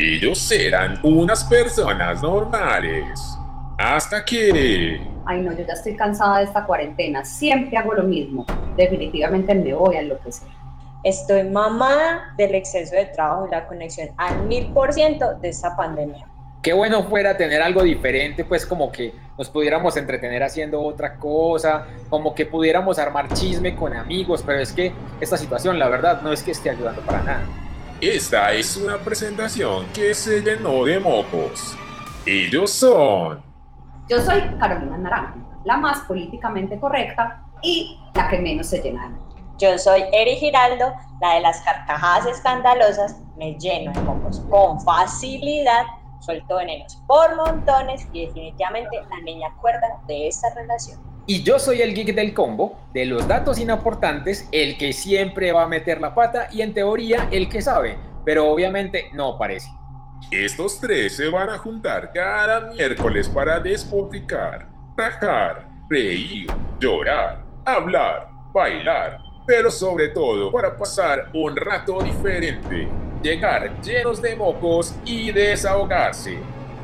Ellos eran unas personas normales. Hasta que... Ay, no, yo ya estoy cansada de esta cuarentena. Siempre hago lo mismo. Definitivamente me voy a enloquecer. Estoy mamada del exceso de trabajo y la conexión al mil por ciento de esta pandemia. Qué bueno fuera tener algo diferente, pues como que nos pudiéramos entretener haciendo otra cosa, como que pudiéramos armar chisme con amigos, pero es que esta situación, la verdad, no es que esté ayudando para nada. Esta es una presentación que se llenó de mocos. Ellos son... Yo soy Carolina Naranjo, la más políticamente correcta y la que menos se llena de yo soy Eri Giraldo, la de las carcajadas escandalosas, me lleno de mocos con facilidad, suelto venenos por montones y definitivamente la niña cuerda de esta relación. Y yo soy el geek del combo, de los datos inaportantes, el que siempre va a meter la pata y en teoría el que sabe, pero obviamente no parece. Estos tres se van a juntar cada miércoles para despotricar, tajar, reír, llorar, hablar, bailar pero sobre todo para pasar un rato diferente, llegar llenos de mocos y desahogarse.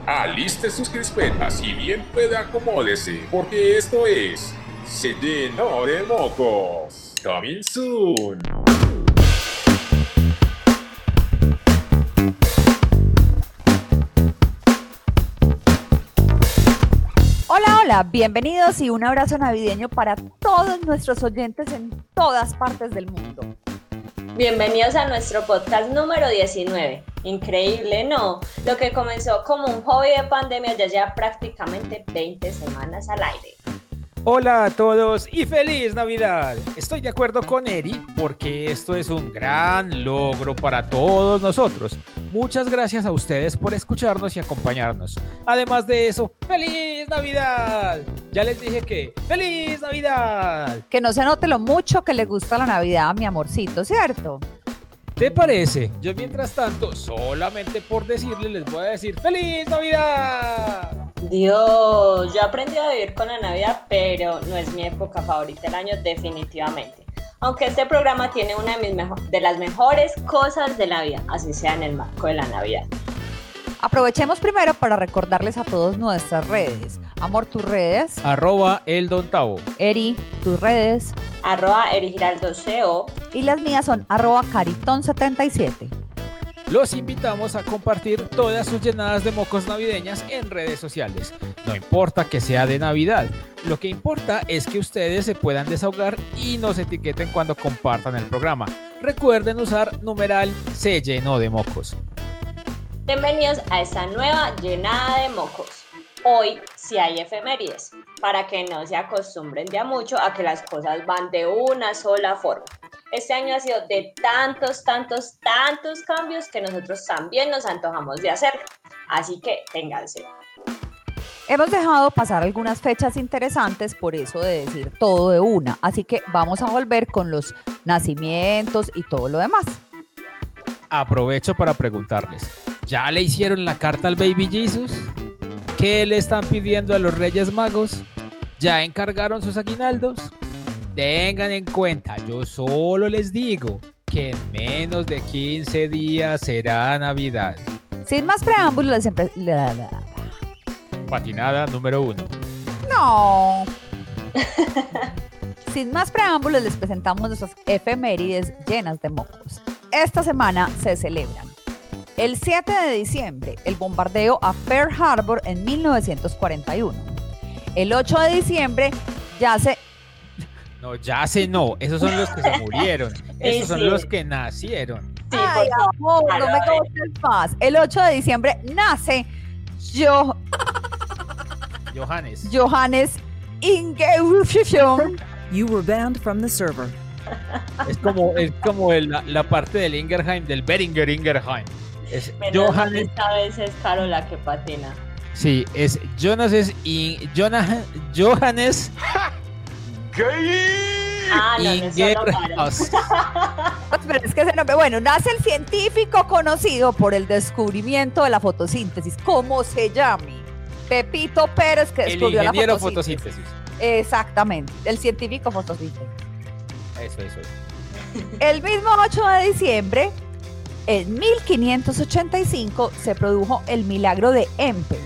Aliste sus crispetas y bien pueda acomódese, porque esto es Se de mocos. Coming soon. Hola, bienvenidos y un abrazo navideño para todos nuestros oyentes en todas partes del mundo. Bienvenidos a nuestro podcast número 19. Increíble, ¿no? Lo que comenzó como un hobby de pandemia ya lleva prácticamente 20 semanas al aire. Hola a todos y feliz Navidad. Estoy de acuerdo con Eri porque esto es un gran logro para todos nosotros. Muchas gracias a ustedes por escucharnos y acompañarnos. Además de eso, feliz Navidad. Ya les dije que feliz Navidad. Que no se note lo mucho que le gusta la Navidad a mi amorcito, ¿cierto? ¿Te parece? Yo mientras tanto, solamente por decirle, les voy a decir ¡Feliz Navidad! Dios, yo aprendí a vivir con la Navidad, pero no es mi época favorita del año definitivamente. Aunque este programa tiene una de, mis de las mejores cosas de la vida, así sea en el marco de la Navidad. Aprovechemos primero para recordarles a todos nuestras redes. Amor, tus redes. Arroba el Tavo. Eri, tus redes. Arroba Eri Y las mías son arroba Caritón77. Los invitamos a compartir todas sus llenadas de mocos navideñas en redes sociales. No importa que sea de Navidad, lo que importa es que ustedes se puedan desahogar y nos etiqueten cuando compartan el programa. Recuerden usar numeral se llenó de mocos. Bienvenidos a esta nueva llenada de mocos. Hoy sí hay efemérides, para que no se acostumbren de a mucho a que las cosas van de una sola forma. Este año ha sido de tantos, tantos, tantos cambios que nosotros también nos antojamos de hacer. Así que ténganse. Hemos dejado pasar algunas fechas interesantes, por eso de decir todo de una. Así que vamos a volver con los nacimientos y todo lo demás. Aprovecho para preguntarles, ¿Ya le hicieron la carta al Baby Jesus? ¿Qué le están pidiendo a los Reyes Magos? ¿Ya encargaron sus aguinaldos? Tengan en cuenta, yo solo les digo que en menos de 15 días será Navidad. Sin más preámbulos, siempre... Patinada número uno. No. Sin más preámbulos, les presentamos nuestras efemérides llenas de mocos. Esta semana se celebran el 7 de diciembre, el bombardeo a Pearl Harbor en 1941. El 8 de diciembre, ya se... No, ya se no. Esos son los que se murieron. Esos son los que nacieron. Ay, amor, no me conoces más. El 8 de diciembre nace yo... Johannes. Johannes Inge. You were banned from the server. Es como, es como la parte del Ingerheim, del Beringer Ingerheim. Es Johannes. Esta vez es Caro la que patina. Sí, es Jonas es Jonas, Johannes. Ah, no, no Pero es que ese nombre, bueno, nace el científico conocido por el descubrimiento de la fotosíntesis, ¿cómo se llame? Pepito Pérez que descubrió el la fotosíntesis. Exactamente, el científico fotosíntesis. Eso, eso. El mismo 8 de diciembre En 1585 se produjo el milagro de Empel,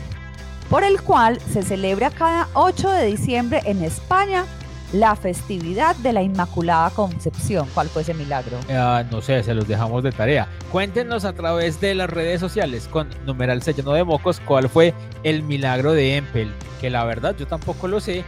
por el cual se celebra cada 8 de diciembre en España la festividad de la Inmaculada Concepción. ¿Cuál fue ese milagro? Ah, no sé, se los dejamos de tarea. Cuéntenos a través de las redes sociales con numeral sellano de mocos cuál fue el milagro de Empel, que la verdad yo tampoco lo sé.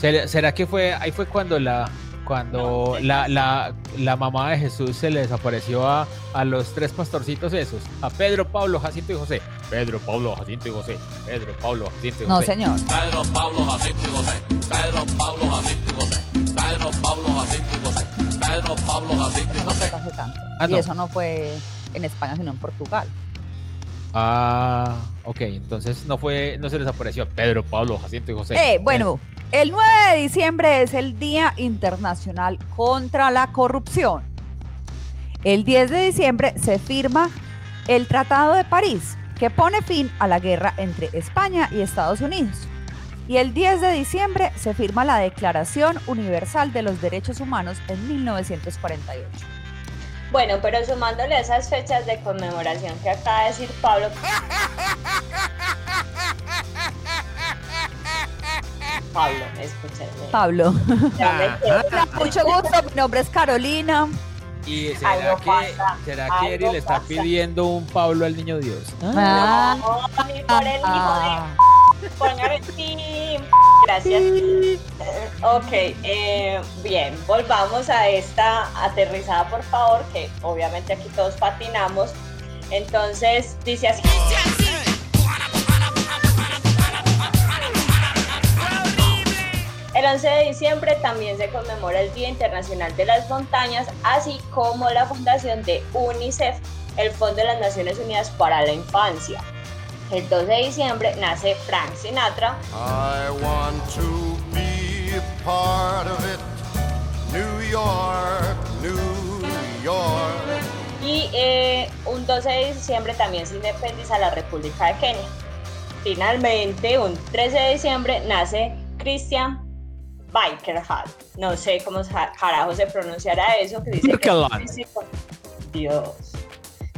¿Será será que fue ahí fue cuando la cuando la, la, la mamá de Jesús se le desapareció a, a los tres pastorcitos esos, a Pedro, Pablo, Jacinto y José. Pedro, Pablo, Jacinto y José. Pedro, Pablo, Jacinto y No, José. señor. Pedro, Pablo, Jacinto y José. Pedro, Pablo, Jacinto y José. Pedro, Pablo, Jacinto y José. Pedro, Pablo, Jacinto y No José. hace tanto. Ah, y no. eso no fue en España, sino en Portugal. Ah, ok, entonces no fue, no se les apareció a Pedro, Pablo, Jacinto y José. Eh, bueno, el 9 de diciembre es el Día Internacional contra la Corrupción. El 10 de diciembre se firma el Tratado de París, que pone fin a la guerra entre España y Estados Unidos. Y el 10 de diciembre se firma la Declaración Universal de los Derechos Humanos en 1948. Bueno, pero sumándole a esas fechas de conmemoración que acaba de decir Pablo. Pablo, escúchenme. Pablo. Mucho gusto, mi nombre es Carolina. ¿Y será Algo que, pasa, será que Eri le está pasa. pidiendo un Pablo al niño Dios? Ah, No, ni por el hijo ah. de Póngale sí. Gracias. Ok, eh, bien, volvamos a esta aterrizada, por favor, que obviamente aquí todos patinamos. Entonces, dice así. El 11 de diciembre también se conmemora el Día Internacional de las Montañas, así como la fundación de UNICEF, el Fondo de las Naciones Unidas para la Infancia. El 12 de diciembre nace Frank Sinatra, I want to be part of it. New York, New York. y eh, un 12 de diciembre también se independiza la República de Kenia. Finalmente, un 13 de diciembre nace Christian Bikerhard. No sé cómo carajo se pronunciará eso. Que dice es. Dios.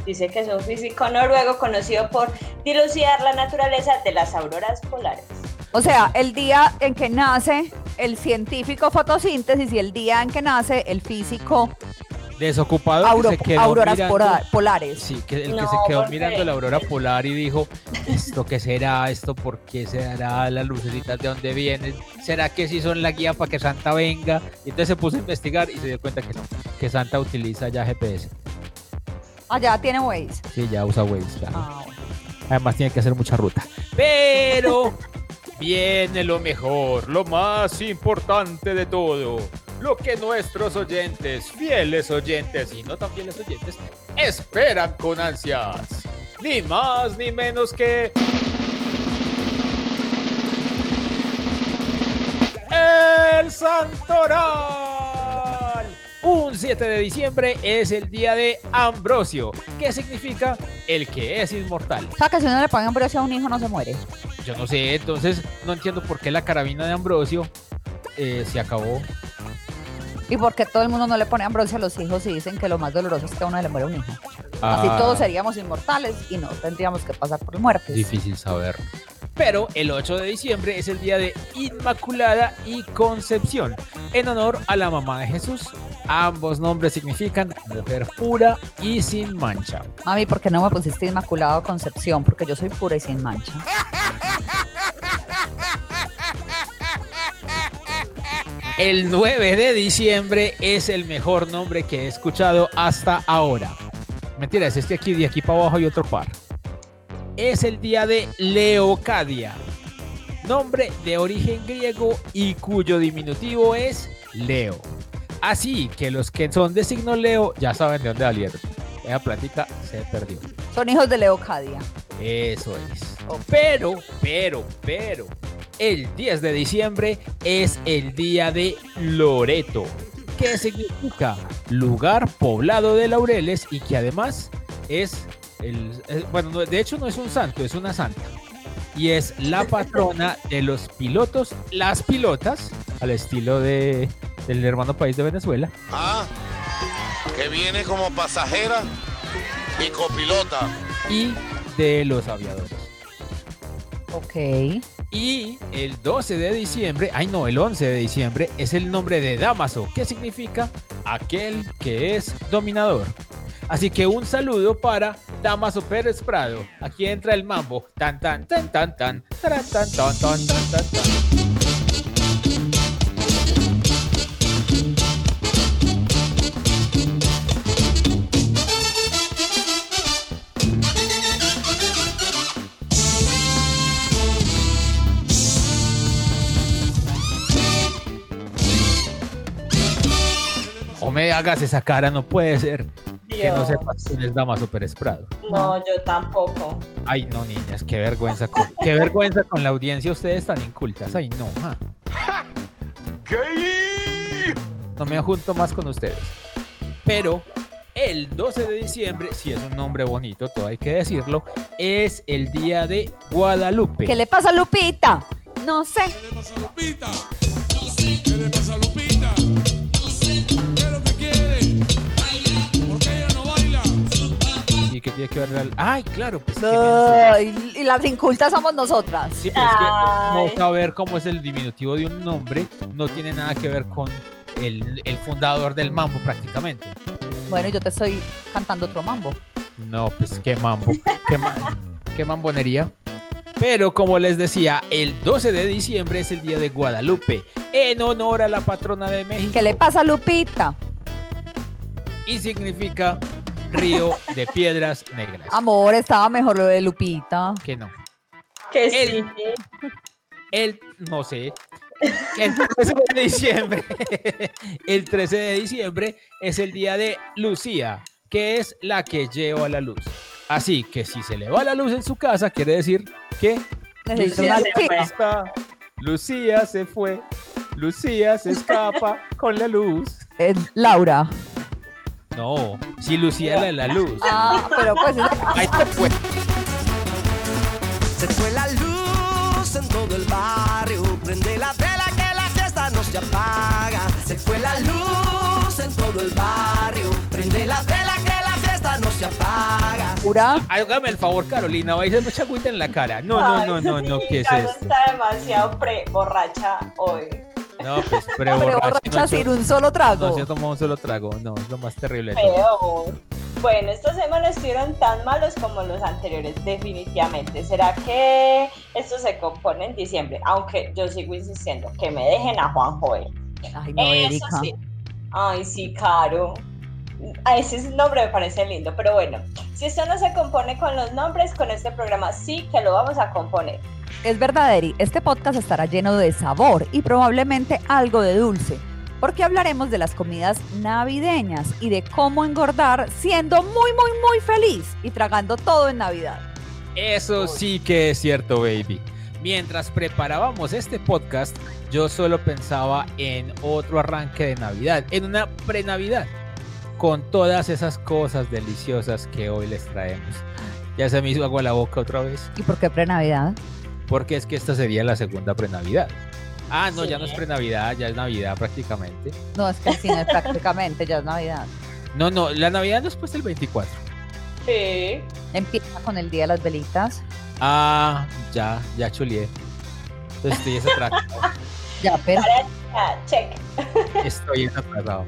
Dice que es un físico noruego conocido por dilucidar la naturaleza de las auroras polares. O sea, el día en que nace el científico fotosíntesis y el día en que nace el físico Desocupado auro- que se quedó auroras mirando- polares. Sí, que el que No, se quedó porque- mirando la aurora polar y dijo, ¿esto qué será? ¿Esto por qué será? ¿Las lucecitas de dónde vienen? ¿Será que sí son la guía para que Santa venga? Y entonces se puso a investigar y se dio cuenta que no, que Santa utiliza ya GPS. Allá tiene Waze. Sí, ya usa Waze, claro. Ah, bueno. Además tiene que hacer mucha ruta. Pero viene lo mejor, lo más importante de todo. Lo que nuestros oyentes, fieles oyentes y no tan fieles oyentes, esperan con ansias. Ni más ni menos que... El Santoral. Un 7 de diciembre es el día de Ambrosio, que significa el que es inmortal. O sea, que si uno le pone ambrosio a un hijo no se muere. Yo no sé, entonces no entiendo por qué la carabina de Ambrosio eh, se acabó. Y porque todo el mundo no le pone ambrosio a los hijos y dicen que lo más doloroso es que a uno le muere un hijo. Así Ah, todos seríamos inmortales y no tendríamos que pasar por muertes. Difícil saber. Pero el 8 de diciembre es el día de Inmaculada y Concepción, en honor a la mamá de Jesús. Ambos nombres significan mujer pura y sin mancha. Mami, ¿por qué no me pusiste Inmaculado Concepción? Porque yo soy pura y sin mancha. El 9 de diciembre es el mejor nombre que he escuchado hasta ahora. Mentira, es este aquí, de aquí para abajo hay otro par. Es el día de Leocadia, nombre de origen griego y cuyo diminutivo es Leo. Así que los que son de signo Leo ya saben de dónde salieron. Esa plática se perdió. Son hijos de Leocadia. Eso es. Pero, pero, pero, el 10 de diciembre es el día de Loreto, que significa lugar poblado de laureles y que además es el, bueno, no, de hecho no es un santo, es una santa. Y es la patrona de los pilotos, las pilotas, al estilo de, del hermano país de Venezuela. Ah, que viene como pasajera y copilota. y de los aviadores. Ok. Y el 12 de diciembre, ay no, el 11 de diciembre es el nombre de Damaso, que significa aquel que es dominador. Así que un saludo para Damaso Pérez Prado. Aquí entra el mambo. Tan tan tan tan tan taran, tan tan tan tan tan tan. Hagas esa cara, no puede ser que no Dios. sepas quién es Damaso Pérez Prado. No, yo tampoco. Ay, no, niñas, qué vergüenza con, qué vergüenza con la audiencia, ustedes tan incultas. Ay, no, ja. No me junto más con ustedes. Pero el 12 de diciembre, si es un nombre bonito, todo hay que decirlo, es el día de Guadalupe. ¿Qué le pasa a Lupita? No sé. ¿Qué le pasa a Lupita? ¿Qué le pasa a Lupita? ¿Y qué tiene que ver? el- Ay, claro, pues. No, y, y las incultas somos nosotras. Sí, pero es que no saber cómo es el diminutivo de un nombre no tiene nada que ver con el, el fundador del mambo prácticamente. Bueno, yo te estoy cantando otro mambo. No, pues qué mambo, qué, ma- qué mambonería. Pero como les decía, el 12 de diciembre es el día de Guadalupe, en honor a la patrona de México. ¿Qué le pasa a Lupita? Y significa río de piedras negras. Amor, estaba mejor lo de Lupita. Que no. Que El- sí. El, no sé. El 13 de diciembre. El 13 de diciembre es el día de Lucía, que es la que lleva la luz. Así que si se le va la luz en su casa, quiere decir que Necesito Lucía se está. Lucía se fue. Lucía se escapa con la luz. Eh, Laura. No, si Lucía la de la luz. Ah, pero pues Ahí se fue. Se fue la luz en todo el barrio. Prende la vela que la fiesta no se apaga. Se fue la luz en todo el barrio. Prende la vela que la fiesta no se apaga. pura. Hágame el favor, Carolina, vais a mucha agüita en la cara. No, no, no, no, no, ¿qué es esto? está demasiado pre-borracha hoy. No, pues Pero pre-borracho. borracha no, sin yo- un solo trago. No se tomó un solo trago, no, es lo más terrible de todo. Peor. Bueno, estas semanas estuvieron tan malos como los anteriores, definitivamente. ¿Será que esto se compone en diciembre? Aunque yo sigo insistiendo, que me dejen a Juan Joel. Ay, no, Eso sí. Ay, sí, Caro. A ese nombre me parece lindo, pero bueno, si esto no se compone con los nombres, con este programa sí que lo vamos a componer. Es verdad, Eri, este podcast estará lleno de sabor y probablemente algo de dulce, porque hablaremos de las comidas navideñas y de cómo engordar siendo muy, muy, muy feliz y tragando todo en Navidad. Eso sí que es cierto, baby. Mientras preparábamos este podcast, yo solo pensaba en otro arranque de Navidad, en una pre-Navidad, con todas esas cosas deliciosas que hoy les traemos. Ya se me hizo agua la boca otra vez, ¿Y por qué pre-Navidad? Porque es que esta sería la segunda pre-Navidad. Ah, no, ya no es Sí. pre-Navidad, ya es Navidad prácticamente. No, es que el cine prácticamente ya es Navidad. No, no, la Navidad no es después del 24. Sí. Empieza con el Día de las Velitas. Ah, ya, ya chulié. Entonces estoy desatrasado. Ya, pero Ah, check. Estoy desatrasado.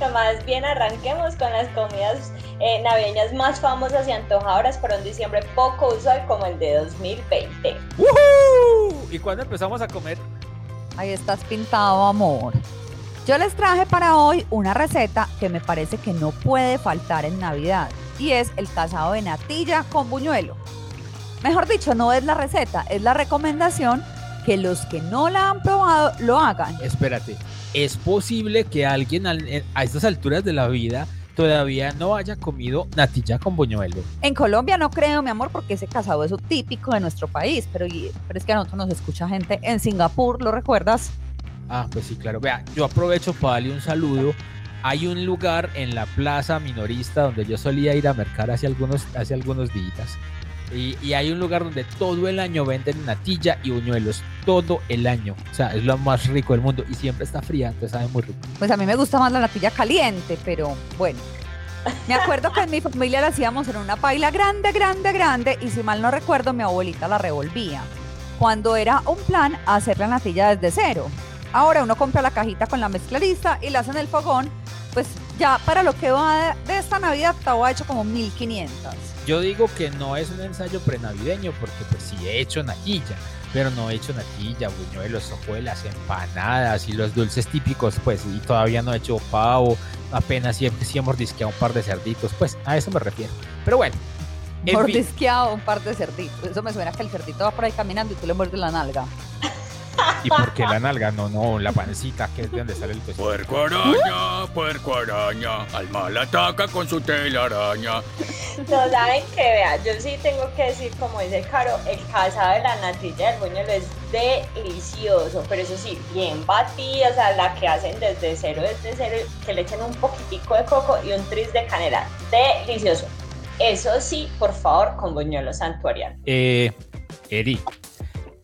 Nomás bien arranquemos con las comidas eh, navideñas más famosas y antojadoras para un diciembre poco usual como el de 2020. ¡Woohoo! ¿Y cuándo empezamos a comer? ahí estás pintado, amor. Yo les traje para hoy una receta que me parece que no puede faltar en Navidad y es el casado de natilla con buñuelo. Mejor dicho, no es la receta, es la recomendación que los que no la han probado lo hagan. Espérate, ¿es posible que alguien al- en- a estas alturas de la vida todavía no haya comido natilla con buñuelo? En Colombia no creo, mi amor, porque ese casado es típico de nuestro país, pero, pero es que a nosotros nos escucha gente en Singapur, ¿lo recuerdas? Ah, pues sí, claro. Vea, yo aprovecho para darle un saludo. Hay un lugar en la plaza minorista donde yo solía ir a mercar hace algunos, hace algunos días. Y, hay un lugar donde todo el año venden natilla y buñuelos. Todo el año. O sea, es lo más rico del mundo. Y siempre está fría, entonces sabe muy rico. Pues a mí me gusta más la natilla caliente, pero bueno. Me acuerdo que en mi familia la hacíamos en una paila grande, grande, grande y si mal no recuerdo mi abuelita la revolvía. Cuando era un plan hacer la natilla desde cero. Ahora uno compra la cajita con la mezcla lista y la hace en el fogón. Pues ya para lo que va de, de esta Navidad estaba hecho como 1500. Yo digo que no es un ensayo prenavideño porque pues sí he hecho natilla, pero no he hecho natilla, buñuelos, hojuelas, empanadas y los dulces típicos, pues, y todavía no he hecho pavo, apenas siempre sí he mordisqueado un par de cerditos, pues a eso me refiero. Pero bueno, Mordisqueado un par de cerditos. Eso me suena que el cerdito va por ahí caminando y tú le muerdes la nalga. ¿Y por qué la nalga? No, no, la pancita, que es de donde sale el tocino. Puerco araña, puerco araña, al mal ataca con su telaraña. No saben que vea, yo sí tengo que decir, como dice Caro, el casado de la natilla del buñuelo es delicioso, pero eso sí, bien batida, o sea, la que hacen desde cero, desde cero, que le echen un poquitico de coco y un tris de canela. Delicioso. Eso sí, por favor, con buñuelo santuariano. Eh, Eri,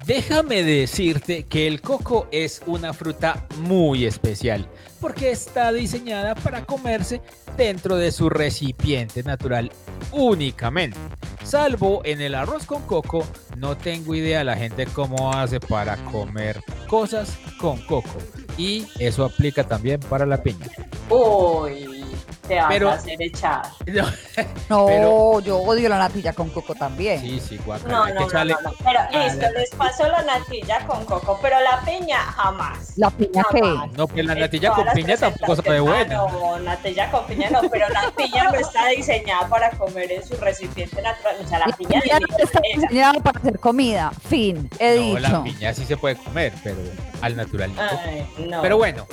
déjame decirte que el coco es una fruta muy especial porque está diseñada para comerse dentro de su recipiente natural únicamente. Salvo en el arroz con coco, no tengo idea la gente cómo hace para comer cosas con coco. Y eso aplica también para la piña. Uy, te vas Pero- a hacer echar. No, No, Pero- yo odio la natilla con coco también. sí, sí, guacala, No, no, que no, echarle- no, no. Pero listo, la- les paso la natilla con coco, pero la piña jamás. ¿La piña qué? No, pues la natilla con piña tampoco sabe buena. Ah, no, natilla con piña no, pero la piña no está diseñada para comer en su recipiente natural. O sea, la, La piña, piña no está esa. diseñada para hacer comida. Fin, he No, la dicho. piña sí se puede comer, pero al naturalito. Ay, no. Pero bueno,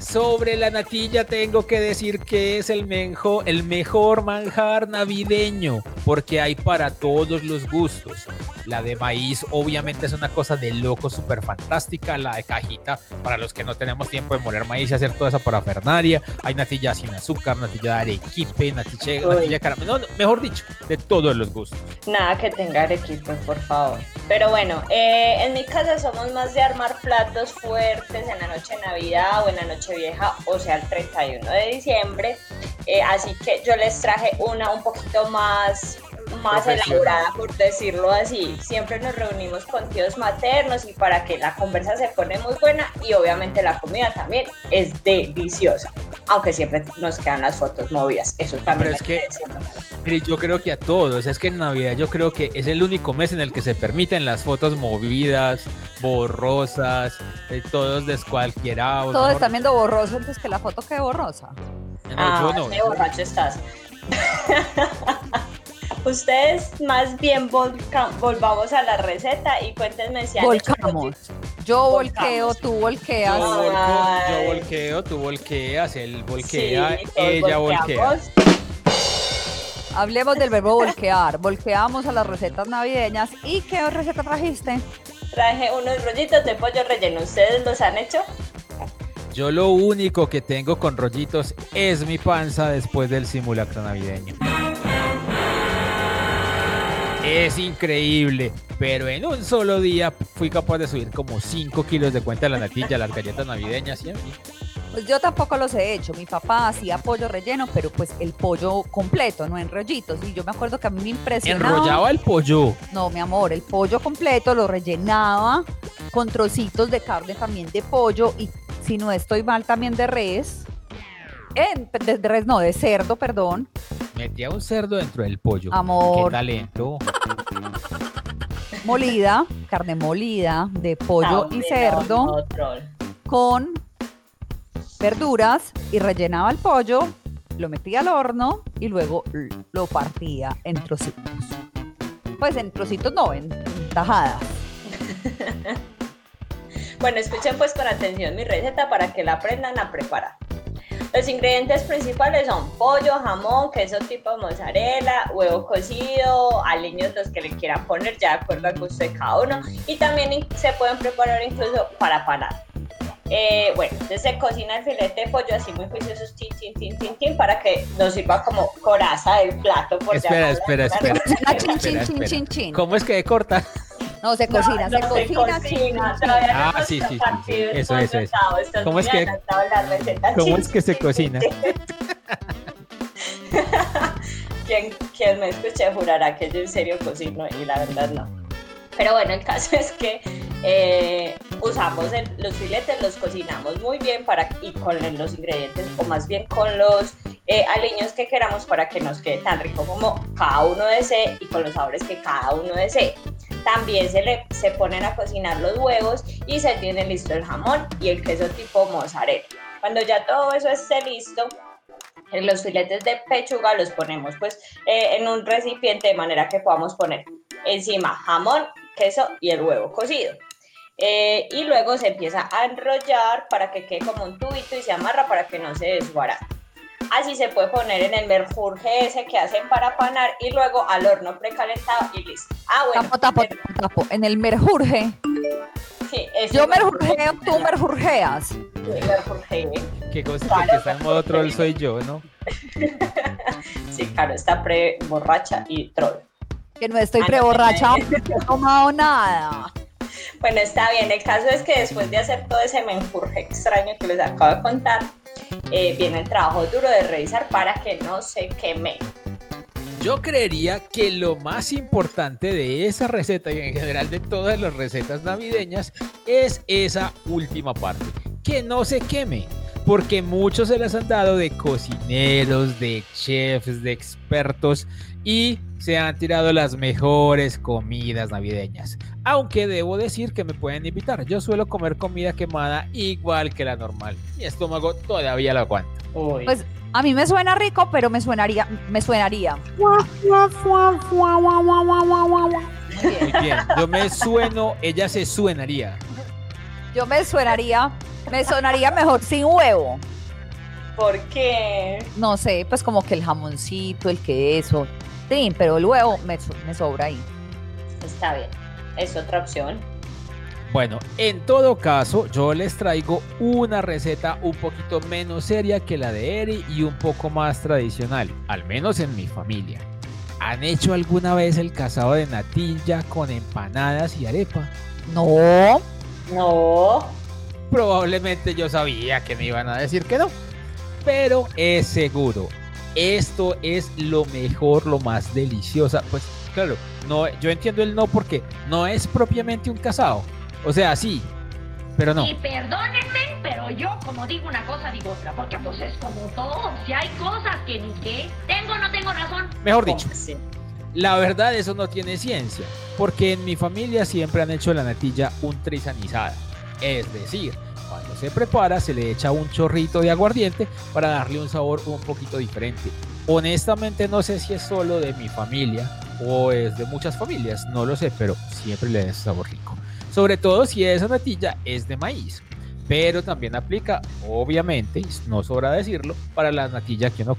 sobre la natilla tengo que decir que es el, menjo- el mejor manjar navideño, porque hay para todos los gustos. La de maíz obviamente es una cosa de loco súper fantástica, la de cajita para los que no tenemos tiempo de moler maíz y hacer toda esa parafernaria. Hay natilla sin azúcar, natilla de arequipe, natilla, natilla de caramelo, no, no, mejor dicho, de todos los gustos. Nada que tenga equipo, por favor. Pero bueno, eh, en mi casa somos más de armar platos fuertes en la noche de Navidad o en la noche vieja, o sea, el 31 de diciembre. Eh, así que yo les traje una un poquito más, más elaborada, por decirlo así. Siempre nos reunimos con tíos maternos y para que la conversa se pone muy buena y obviamente la comida también es deliciosa. Aunque siempre nos quedan las fotos movidas. Eso también Pero es que- yo creo que a todos, es que en Navidad yo creo que es el único mes en el que se permiten las fotos movidas, borrosas, eh, todos descualquierados. Todos están viendo borroso, entonces que la foto quede borrosa. No, Ah, yo no. qué borracho estás. Ustedes más bien volca- volvamos a la receta y cuéntenme si han hecho Volcamos. Yo volqueo, Volcamos. tú Yo, volqueas. Volco, yo volqueo, tú volqueas, él volquea, Sí, ella volquea. Hablemos del verbo volquear. Volqueamos a las recetas navideñas. ¿Y qué receta trajiste? Traje unos rollitos de pollo relleno. ¿Ustedes los han hecho? Yo lo único que tengo con rollitos es mi panza después del simulacro navideño. Es increíble, pero en un solo día fui capaz de subir como 5 kilos de cuenta de la natilla, las galletas navideñas y en fin. Pues yo tampoco los he hecho. Mi papá hacía pollo relleno, pero pues el pollo completo, no en rollitos. Y yo me acuerdo que a mí me impresionaba. Enrollaba el pollo. No, mi amor, el pollo completo lo rellenaba con trocitos de carne también de pollo y si no estoy mal también de res. De, de res, no, de cerdo, perdón. Metía un cerdo dentro del pollo. Amor. Qué talento. Molida, carne molida de pollo y cerdo no, con verduras y rellenaba el pollo, lo metía al horno y luego lo partía en trocitos. Pues en trocitos no, en tajadas. Bueno, escuchen pues con atención mi receta para que la aprendan a preparar. Los ingredientes principales son pollo, jamón, queso tipo mozzarella, huevo cocido, aliños los que le quieran poner ya de acuerdo al gusto de cada uno y también se pueden preparar incluso para panar. Eh, bueno, entonces se cocina el filete de pollo así muy juiciosos, tin, tin, tin, tin, tin, para que nos sirva como coraza del plato. Por Espera, espera, espera. Espera, espera. ¿Cómo es que corta? No, se cocina, No, se no cocina, chin. todavía no Ah, sí, sí, sí, Eso, eso, eso. ¿Cómo es que- cómo es que se cocina? quien, quien me escuche jurará que yo en serio cocino y la verdad no. Pero bueno, el caso es que eh, usamos el- los filetes, los cocinamos muy bien para, y con los ingredientes, o más bien con los eh, aliños que queramos para que nos quede tan rico como cada uno desee y con los sabores que cada uno desee. También se, le, se ponen a cocinar los huevos y se tiene listo el jamón y el queso tipo mozzarella. Cuando ya todo eso esté listo, los filetes de pechuga los ponemos pues eh, en un recipiente de manera que podamos poner encima jamón, queso y el huevo cocido. Eh, y luego se empieza a enrollar para que quede como un tubito y se amarra para que no se desbarate. Así se puede poner en el merjurje ese que hacen para panar y luego al horno precalentado y listo. Ah, bueno. Tapo, tapo, tapo, tapo. En el merjurje. Sí, Yo merjurjeo, tú merjurjeas. Sí, merjurje. Qué cosa Claro, que está en modo troll soy yo, ¿no? Sí, claro, está pre borracha y troll. Que no estoy Ah, no, preborracha, no, no he tomado nada. Bueno, está bien. El caso es que después de hacer todo ese menjurje extraño que les acabo de contar, eh, viene el trabajo duro de revisar para que no se queme. Yo creería que lo más importante de esa receta y en general de todas las recetas navideñas es esa última parte, que no se queme, porque muchos se las han dado de cocineros, de chefs, de expertos y se han tirado las mejores comidas navideñas. Aunque debo decir que me pueden invitar, yo suelo comer comida quemada igual que la normal. Mi estómago todavía lo aguanta. Pues a mí me suena rico, pero me suenaría, me suenaría. Muy bien, yo me sueno, ella se suenaría. Yo me suenaría, me sonaría mejor sin huevo. ¿Por qué? No sé, pues como que el jamoncito, el queso. Sí, pero el huevo me, so- me sobra ahí. Está bien. Es otra opción. Bueno, en todo caso, yo les traigo una receta un poquito menos seria que la de Eri y un poco más tradicional, al menos en mi familia. ¿Han hecho alguna vez el casado de natilla con empanadas y arepa? No, No. Probablemente yo sabía que me iban a decir que no, pero es seguro. Esto es lo mejor, lo más deliciosa. Pues claro, no, yo entiendo el no porque no es propiamente un casado. O sea, sí, pero no. Y perdónenme, pero yo como digo una cosa digo otra, porque pues es como todo, si hay cosas que ni qué, tengo o no tengo razón. Mejor dicho, Sí. la verdad eso no tiene ciencia, porque en mi familia siempre han hecho la natilla un trisanizada. Es decir, cuando se prepara se le echa un chorrito de aguardiente para darle un sabor un poquito diferente. Honestamente no sé si es solo de mi familia o es de muchas familias, no lo sé, pero siempre le da ese sabor rico. Sobre todo si esa natilla es de maíz. Pero también aplica, obviamente, no sobra decirlo, para la natilla que uno,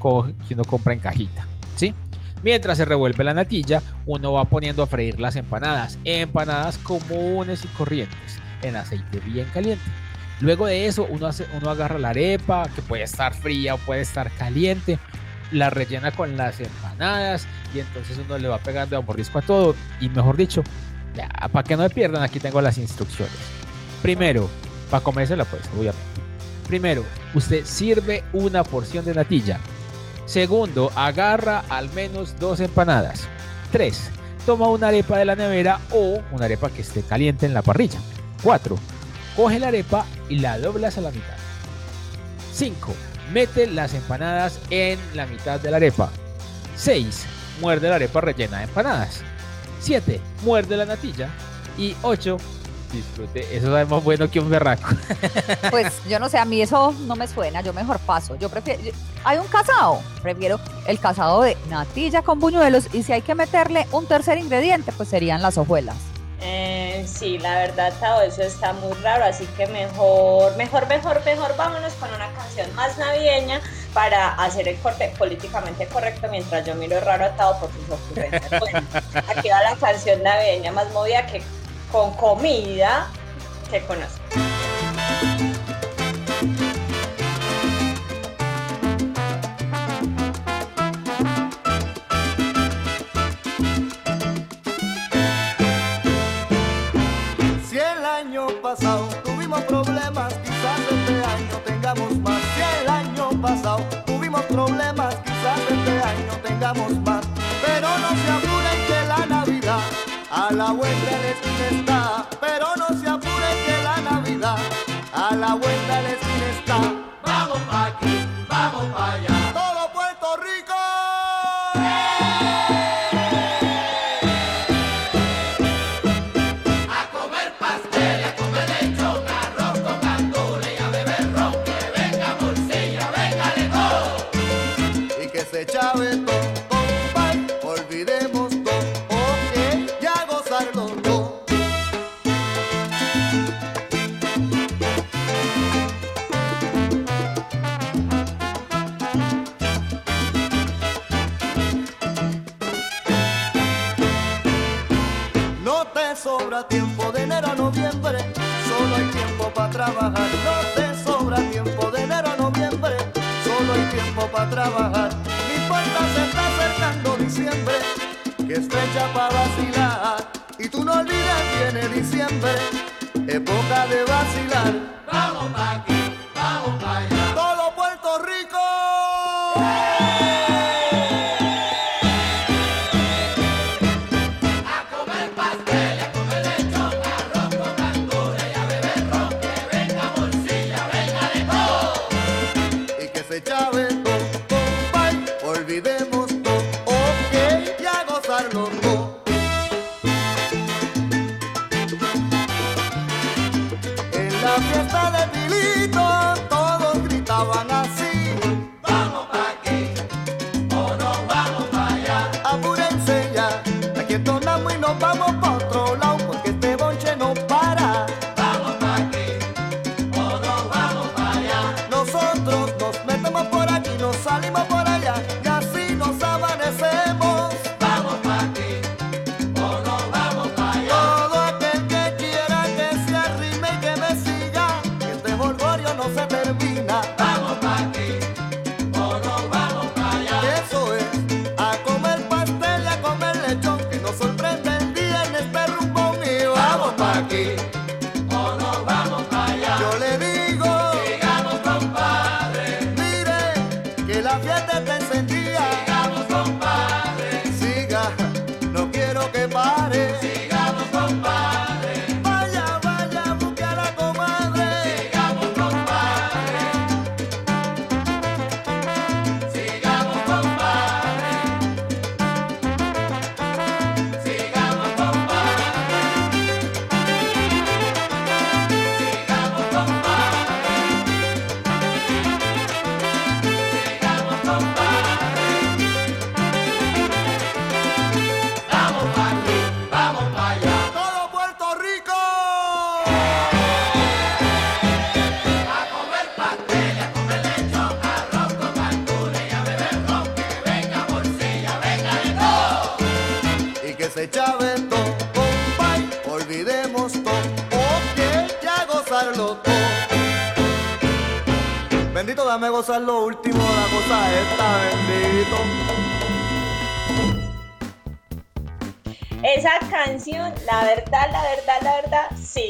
que uno compra en cajita. ¿Sí? Mientras se revuelve la natilla, uno va poniendo a freír las empanadas. Empanadas comunes y corrientes, en aceite bien caliente. Luego de eso, uno, hace, uno agarra la arepa, que puede estar fría o puede estar caliente, la rellena con las empanadas y entonces uno le va pegando a mordisco a todo. Y mejor dicho, para que no me pierdan, aquí tengo las instrucciones. Primero, para comérsela, pues, obviamente. Primero, usted sirve una porción de natilla. Segundo, agarra al menos dos empanadas. Tres, toma una arepa de la nevera o una arepa que esté caliente en la parrilla. Cuatro, coge la arepa y la doblas a la mitad. 5. Mete las empanadas en la mitad de la arepa. 6. Muerde la arepa rellena de empanadas. 7. Muerde la natilla. Y 8. Disfrute. Eso es más bueno que un berraco. pues yo no sé, a mí eso no me suena, yo mejor paso. Yo prefiero, hay un casado, prefiero el casado de natilla con buñuelos y si hay que meterle un tercer ingrediente, pues serían las hojuelas. Sí, la verdad, todo eso está muy raro, así que mejor, mejor, mejor, mejor vámonos con una canción más navideña para hacer el corte políticamente correcto mientras yo miro raro atado por sus ocurrencias. Bueno, aquí va la canción navideña más movida que con comida que conozco. La vuelta de diciembre, que es fecha para vacilar. Y tú no olvides, viene diciembre, época de vacilar. Vamos pa' aquí, vamos pa' allá.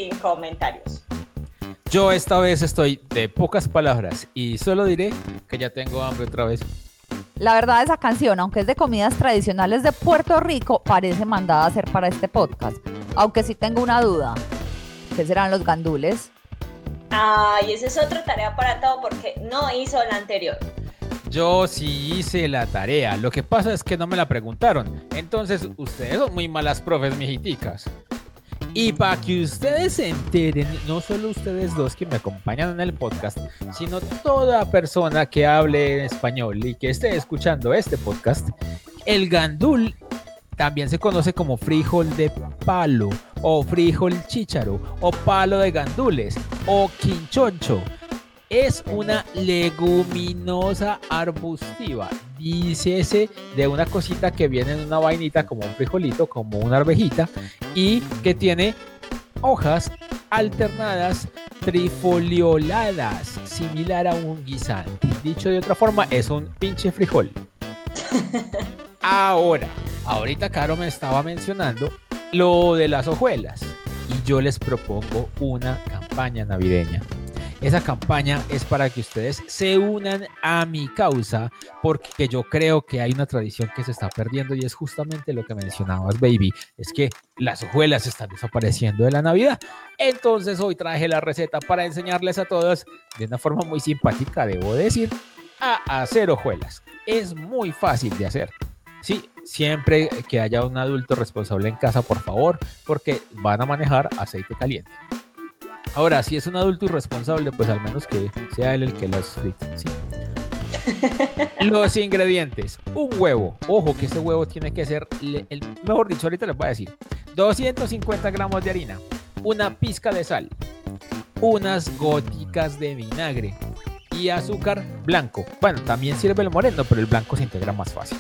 Sin comentarios. Yo esta vez estoy de pocas palabras y solo diré que ya tengo hambre otra vez. La verdad, esa canción, aunque es de comidas tradicionales de Puerto Rico, parece mandada a hacer para este podcast. Aunque sí tengo una duda. ¿Qué serán los gandules? Ay, esa es otra tarea para todo porque no hizo la anterior. Yo sí hice la tarea, lo que pasa es que no me la preguntaron. Entonces, ustedes son muy malas profes, mijiticas. Y para que ustedes se enteren, no solo ustedes dos que me acompañan en el podcast, sino toda persona que hable en español y que esté escuchando este podcast, el gandul también se conoce como frijol de palo, o frijol chícharo, o palo de gandules, o quinchoncho. Es una leguminosa arbustiva. Dícese de una cosita que viene en una vainita como un frijolito, como una arvejita, y que tiene hojas alternadas trifolioladas, similar a un guisante. Dicho de otra forma, es un pinche frijol. Ahora, ahorita Caro me estaba mencionando lo de las hojuelas y yo les propongo una campaña navideña. Esa campaña es para que ustedes se unan a mi causa, porque yo creo que hay una tradición que se está perdiendo y es justamente lo que mencionabas, baby, es que las hojuelas están desapareciendo de la Navidad. Entonces hoy traje la receta para enseñarles a todos, de una forma muy simpática, debo decir, a hacer hojuelas. Es muy fácil de hacer. Sí, siempre que haya un adulto responsable en casa, por favor, porque van a manejar aceite caliente. Ahora, si es un adulto irresponsable, pues al menos que sea él el que las frite. ¿sí? Los ingredientes. Un huevo. Ojo que ese huevo tiene que ser, le- el, mejor dicho, ahorita les voy a decir. 250 gramos de harina. Una pizca de sal. Unas góticas de vinagre. Y azúcar blanco. Bueno, también sirve el moreno, pero el blanco se integra más fácil.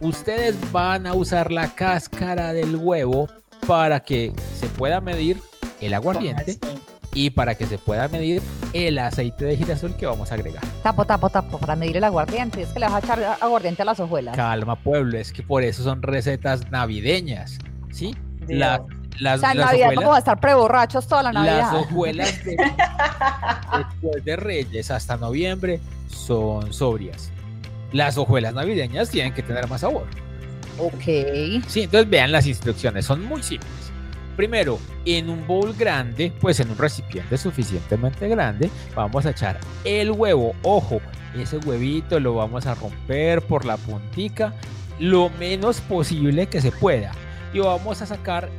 Ustedes van a usar la cáscara del huevo para que se pueda medir el aguardiente y para que se pueda medir el aceite de girasol que vamos a agregar. Tapo, tapo, tapo, para medir el aguardiente. Es que le vas a echar aguardiente a las hojuelas. Calma, pueblo, es que por eso son recetas navideñas, ¿sí? Las, las, o sea, en las Navidad hojuelas- vamos a estar preborrachos toda la Navidad. Las hojuelas de, después de Reyes hasta noviembre son sobrias. Las hojuelas navideñas tienen que tener más sabor. Ok. Sí, entonces vean las instrucciones, son muy simples. Primero, en un bowl grande, pues en un recipiente suficientemente grande, vamos a echar el huevo. Ojo, ese huevito lo vamos a romper por la puntica lo menos posible que se pueda. Y vamos a sacar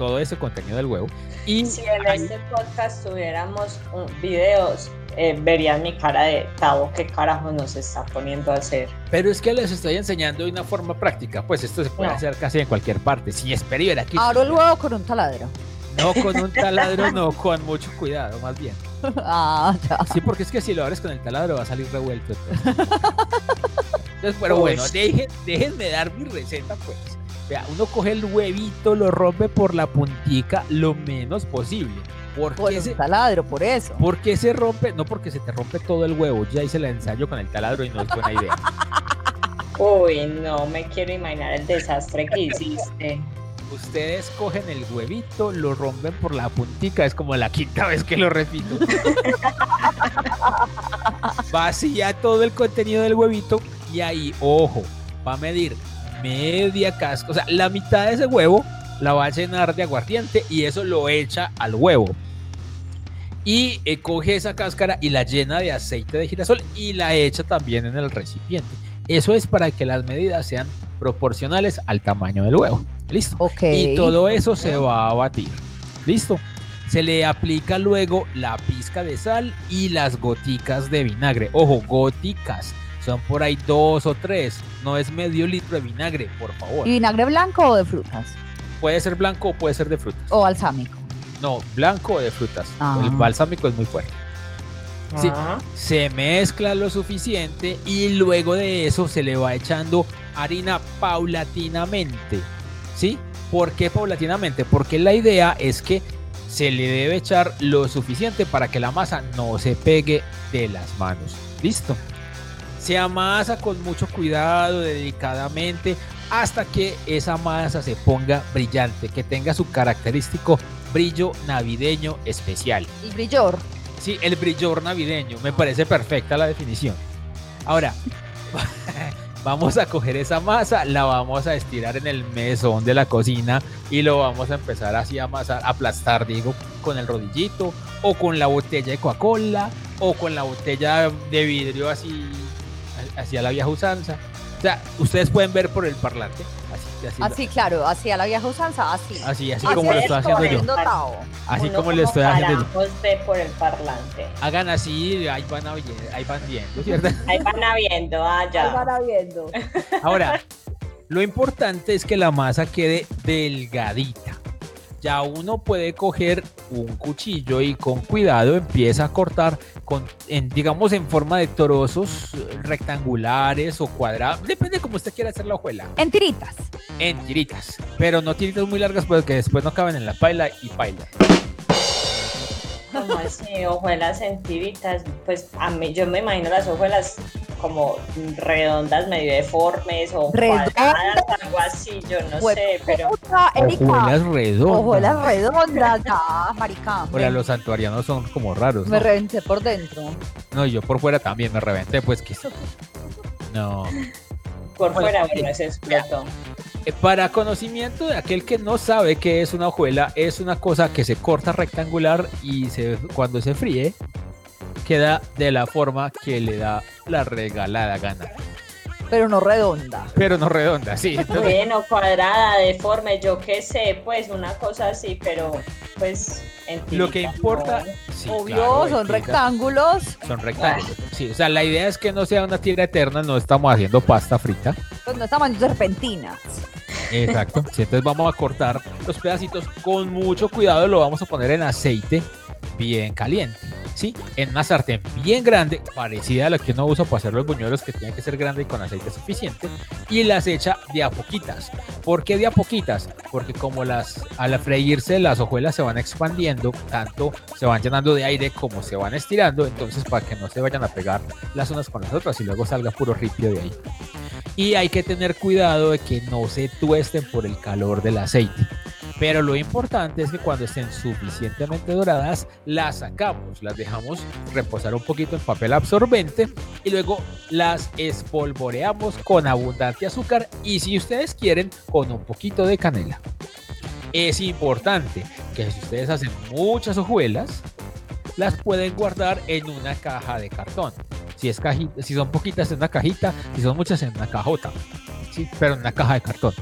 todo ese contenido del huevo. Y Si en este podcast tuviéramos un- videos, eh, verían mi cara de Tavo, qué carajo nos está poniendo a hacer. Pero es que les estoy enseñando de una forma práctica, pues esto se puede No. hacer casi en cualquier parte. Si espero ver aquí. Abro el huevo con un taladro. No con un taladro, no, con mucho cuidado, más bien. ah, ya. Sí, porque es que si lo abres con el taladro va a salir revuelto. Entonces, Entonces, pero Uy. bueno, dejen- déjenme dar mi receta, pues. Vea, uno coge el huevito, lo rompe por la puntica lo menos posible. ¿Por Por qué, un se, taladro, por eso. por qué se rompe? No porque se te rompe todo el huevo. Ya hice el ensayo con el taladro y no es buena idea. Uy, no me quiero imaginar el desastre que hiciste. Ustedes cogen el huevito, lo rompen por la puntica, es como la quinta vez que lo repito. Vacía todo el contenido del huevito y ahí, ojo, va a medir media casca, o sea, la mitad de ese huevo la va a llenar de aguardiente y eso lo echa al huevo. Y eh, coge esa cáscara y la llena de aceite de girasol y la echa también en el recipiente. Eso es para que las medidas sean proporcionales al tamaño del huevo. ¿Listo? Ok. Y todo eso se va a batir. ¿Listo? Se le aplica luego la pizca de sal y las goticas de vinagre. Ojo, goticas. Son por ahí dos o tres. No es medio litro de vinagre, por favor. ¿Y vinagre blanco o de frutas? Puede ser blanco o puede ser de frutas. O balsámico. No, blanco o de frutas. Ah. El balsámico es muy fuerte. Sí, Ah. se mezcla lo suficiente y luego de eso se le va echando harina paulatinamente. ¿Sí? ¿Por qué paulatinamente? Porque la idea es que se le debe echar lo suficiente para que la masa no se pegue de las manos. ¿Listo? Se amasa con mucho cuidado, delicadamente, hasta que esa masa se ponga brillante, que tenga su característico brillo navideño especial. El brillor. Sí, el brillor navideño. Me parece perfecta la definición. Ahora, vamos a coger esa masa, la vamos a estirar en el mesón de la cocina y lo vamos a empezar así a amasar, a aplastar, digo, con el rodillito o con la botella de Coca-Cola o con la botella de vidrio así, así a la vieja usanza. O sea, ustedes pueden ver por el parlante, así, así, Así, claro, así a la vieja usanza, así. así, así Así como lo es estoy haciendo yo. Así Uno como le estoy haciendo yo. por el parlante. Hagan así, ahí van, a, ahí van viendo, ¿cierto? Ahí van viendo, ah, Ahí van viendo. Ahora, lo importante es que la masa quede delgadita. Ya uno puede coger un cuchillo y con cuidado empieza a cortar con, en, digamos, en forma de trozos rectangulares o cuadrados. Depende de cómo usted quiera hacer la hojuela. En tiritas. En tiritas. Pero no tiritas muy largas porque después no caben en la paila y paila. Como así, hojuelas en tiritas, pues a mí, yo me imagino las hojuelas como redondas, medio deformes o ¿Redondas? cuadradas, algo así, yo no sé, pero Puta, Erika, Ojuelas redondas. Ojuelas redondas, ya, marica. Me- los santuarianos son como raros. Me reventé por dentro. No, yo por fuera también me reventé, pues que No. Por fuera bueno, se explotó. Eh, Para conocimiento de aquel que no sabe qué es una hojuela, es una cosa que se corta rectangular y se, cuando se fríe queda de la forma que le da la regalada gana. Pero no redonda. Pero no redonda, sí. entonces- Bueno, cuadrada, deforme, yo qué sé, pues una cosa así, pero pues Lo que importa, no. sí, Obvio, claro, son rectángulos. Son rectángulos. Sí, o sea, la idea es que no sea una tira eterna, no estamos haciendo pasta frita. Pues no estamos en serpentinas. Exacto. Sí, entonces vamos a cortar los pedacitos con mucho cuidado, lo vamos a poner en aceite bien caliente. ¿Sí? En una sartén bien grande, parecida a la que uno usa para hacer los buñuelos, que tiene que ser grande y con aceite suficiente, y las echa de a poquitas. ¿Por qué de a poquitas? Porque como las al freírse las hojuelas se van expandiendo, tanto se van llenando de aire como se van estirando, entonces para que no se vayan a pegar las unas con las otras y luego salga puro ripio de ahí. Y hay que tener cuidado de que no se tuesten por el calor del aceite. Pero lo importante es que cuando estén suficientemente doradas, las sacamos, las dejamos reposar un poquito en papel absorbente y luego las espolvoreamos con abundante azúcar y si ustedes quieren, con un poquito de canela. Es importante que si ustedes hacen muchas hojuelas, las pueden guardar en una caja de cartón. Si, es cajita, si son poquitas en una cajita, si son muchas en una cajota, ¿sí? pero en una caja de cartón.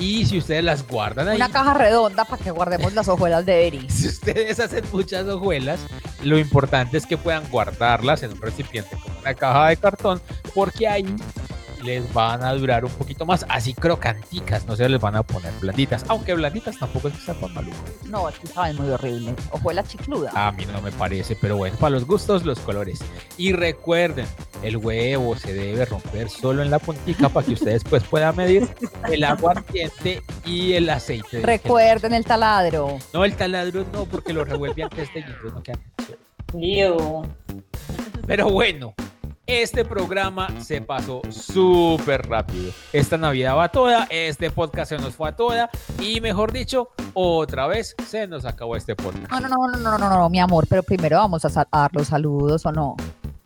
Y si ustedes las guardan ahí, Una caja redonda para que guardemos las hojuelas de Eri. si ustedes hacen muchas hojuelas, lo importante es que puedan guardarlas en un recipiente como una caja de cartón, porque ahí les van a durar un poquito más, así crocanticas, no se les van a poner blanditas, aunque blanditas tampoco es que sean tan maluco. No, aquí saben muy horrible. Hojuela chicluda. A mí no me parece, pero bueno, para los gustos, los colores. Y recuerden, el huevo se debe romper solo en la puntica para que ustedes pues puedan medir el aguardiente y el aceite. Recuerden el taladro. No, el taladro no, porque lo revuelve antes de y no queda. Pero bueno, este programa se pasó súper rápido. Esta Navidad va toda, este podcast se nos fue a toda y mejor dicho, otra vez se nos acabó este podcast. No, no, no, no, no, no, no, no, mi amor, pero primero vamos a, dar los saludos o no.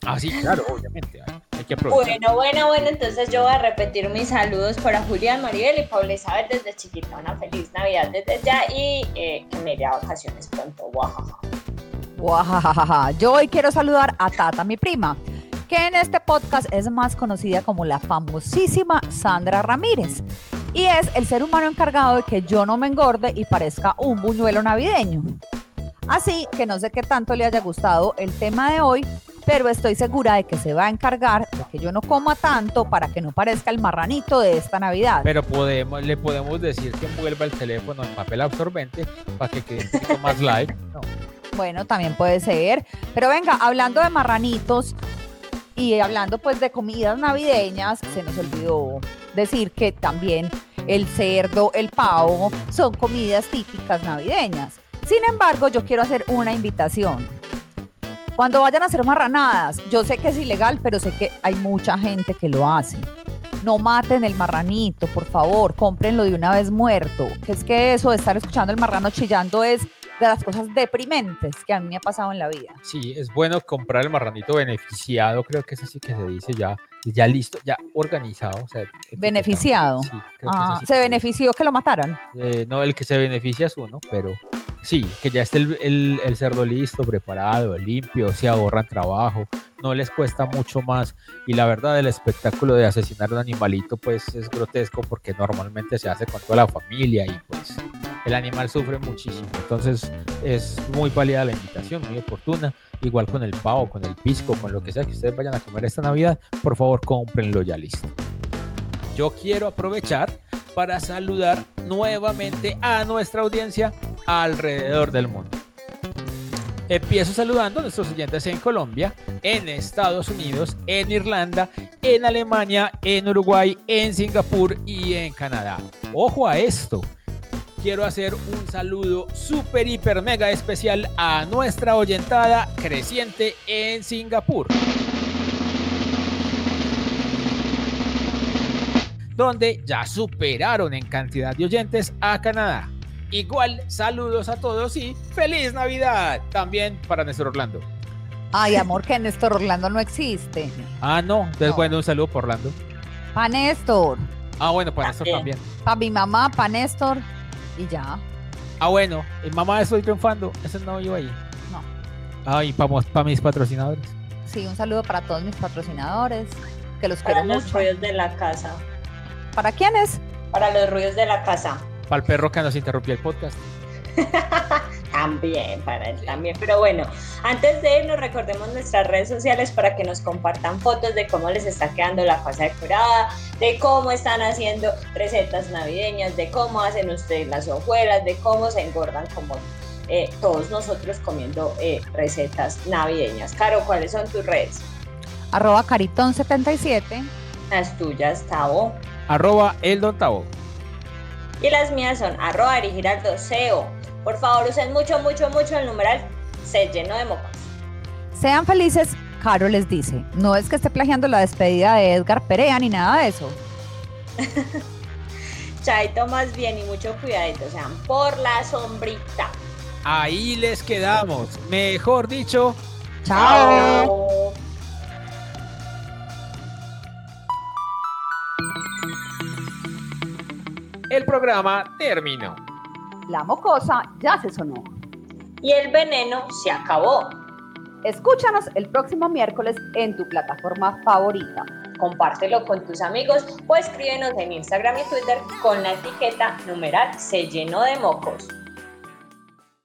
Ah, sí, claro, obviamente. Hay, hay que aprovechar. Bueno, bueno, bueno, entonces yo voy a repetir mis saludos para Julián, Maribel y Paula Isabel desde chiquita. Una feliz Navidad desde ya y eh, que me iré a vacaciones pronto. Guajaja. Guajajaja. Yo hoy quiero saludar a Tata, mi prima, que en este podcast es más conocida como la famosísima Sandra Ramírez. Y es el ser humano encargado de que yo no me engorde y parezca un buñuelo navideño. Así que no sé qué tanto le haya gustado el tema de hoy, pero estoy segura de que se va a encargar de que yo no coma tanto para que no parezca el marranito de esta Navidad. Pero podemos, le podemos decir que envuelva el teléfono en papel absorbente para que quede un poquito más light. No. Bueno, también puede ser. Pero venga, hablando de marranitos y hablando pues de comidas navideñas, se nos olvidó decir que también el cerdo, el pavo son comidas típicas navideñas. Sin embargo, yo quiero hacer una invitación. Cuando vayan a hacer marranadas, yo sé que es ilegal, pero sé que hay mucha gente que lo hace. No maten el marranito, por favor, cómprenlo de una vez muerto. Es que eso de estar escuchando el marrano chillando es de las cosas deprimentes que a mí me ha pasado en la vida. Sí, es bueno comprar el marranito beneficiado, creo que eso sí que se dice ya, ya listo, ya organizado. o sea. Beneficiado. Sí, Ah, se que- benefició que lo mataran. Eh, no, el que se beneficia es uno, pero sí, que ya esté el, el- el cerdo listo, preparado, limpio, se ahorran trabajo, no les cuesta mucho más. Y la verdad, el espectáculo de asesinar un animalito, pues es grotesco porque normalmente se hace con toda la familia y pues el animal sufre muchísimo. Entonces es muy válida la invitación, muy oportuna. Igual con el pavo, con el pisco, con lo que sea que ustedes vayan a comer esta Navidad, por favor cómprenlo ya listo. Yo quiero aprovechar para saludar nuevamente a nuestra audiencia alrededor del mundo. Empiezo saludando a nuestros oyentes en Colombia, en Estados Unidos, en Irlanda, en Alemania, en Uruguay, en Singapur y en Canadá. Ojo a esto. Quiero hacer un saludo súper, hiper, mega especial a nuestra oyentada creciente en Singapur. donde ya superaron en cantidad de oyentes a Canadá. Igual, saludos a todos y ¡Feliz Navidad! También para Néstor Orlando. Ay, amor, que Néstor Orlando no existe. Ah, no, entonces No. bueno, un saludo por Orlando. Pa' Néstor, Ah, bueno, para Néstor También. también. pa' mi mamá, pa' Néstor y ya. Ah, bueno, y mamá estoy triunfando. Ese no iba ahí. No. Ay, para mis patrocinadores. Sí, un saludo para todos mis patrocinadores, que los Para quiero los mucho. ruidos de la casa. ¿Para quiénes? Para los ruidos de la casa. Para el perro que nos interrumpió el podcast. También, para él también. Pero bueno, antes de irnos, recordemos nuestras redes sociales para que nos compartan fotos de cómo les está quedando la casa decorada, de cómo están haciendo recetas navideñas, de cómo hacen ustedes las hojuelas, de cómo se engordan como eh, todos nosotros comiendo eh, recetas navideñas. Caro, ¿cuáles son tus redes? Arroba Caritón77. Las tuyas, Tavo. Arroba el Don Tavo. Y las mías son arroba Giraldo SEO. Por favor, usen mucho, mucho, mucho el numeral se lleno de mocos. Sean felices, Caro les dice. No es que esté plagiando la despedida de Edgar Perea ni nada de eso. Chaito más bien y mucho cuidadito, sean por la sombrita. Ahí les quedamos. Mejor dicho, Chao. el programa terminó. La mocosa ya se sonó. Y el veneno se acabó. Escúchanos el próximo miércoles en tu plataforma favorita. Compártelo con tus amigos o escríbenos en Instagram y Twitter con la etiqueta numeral se llenó de mocos.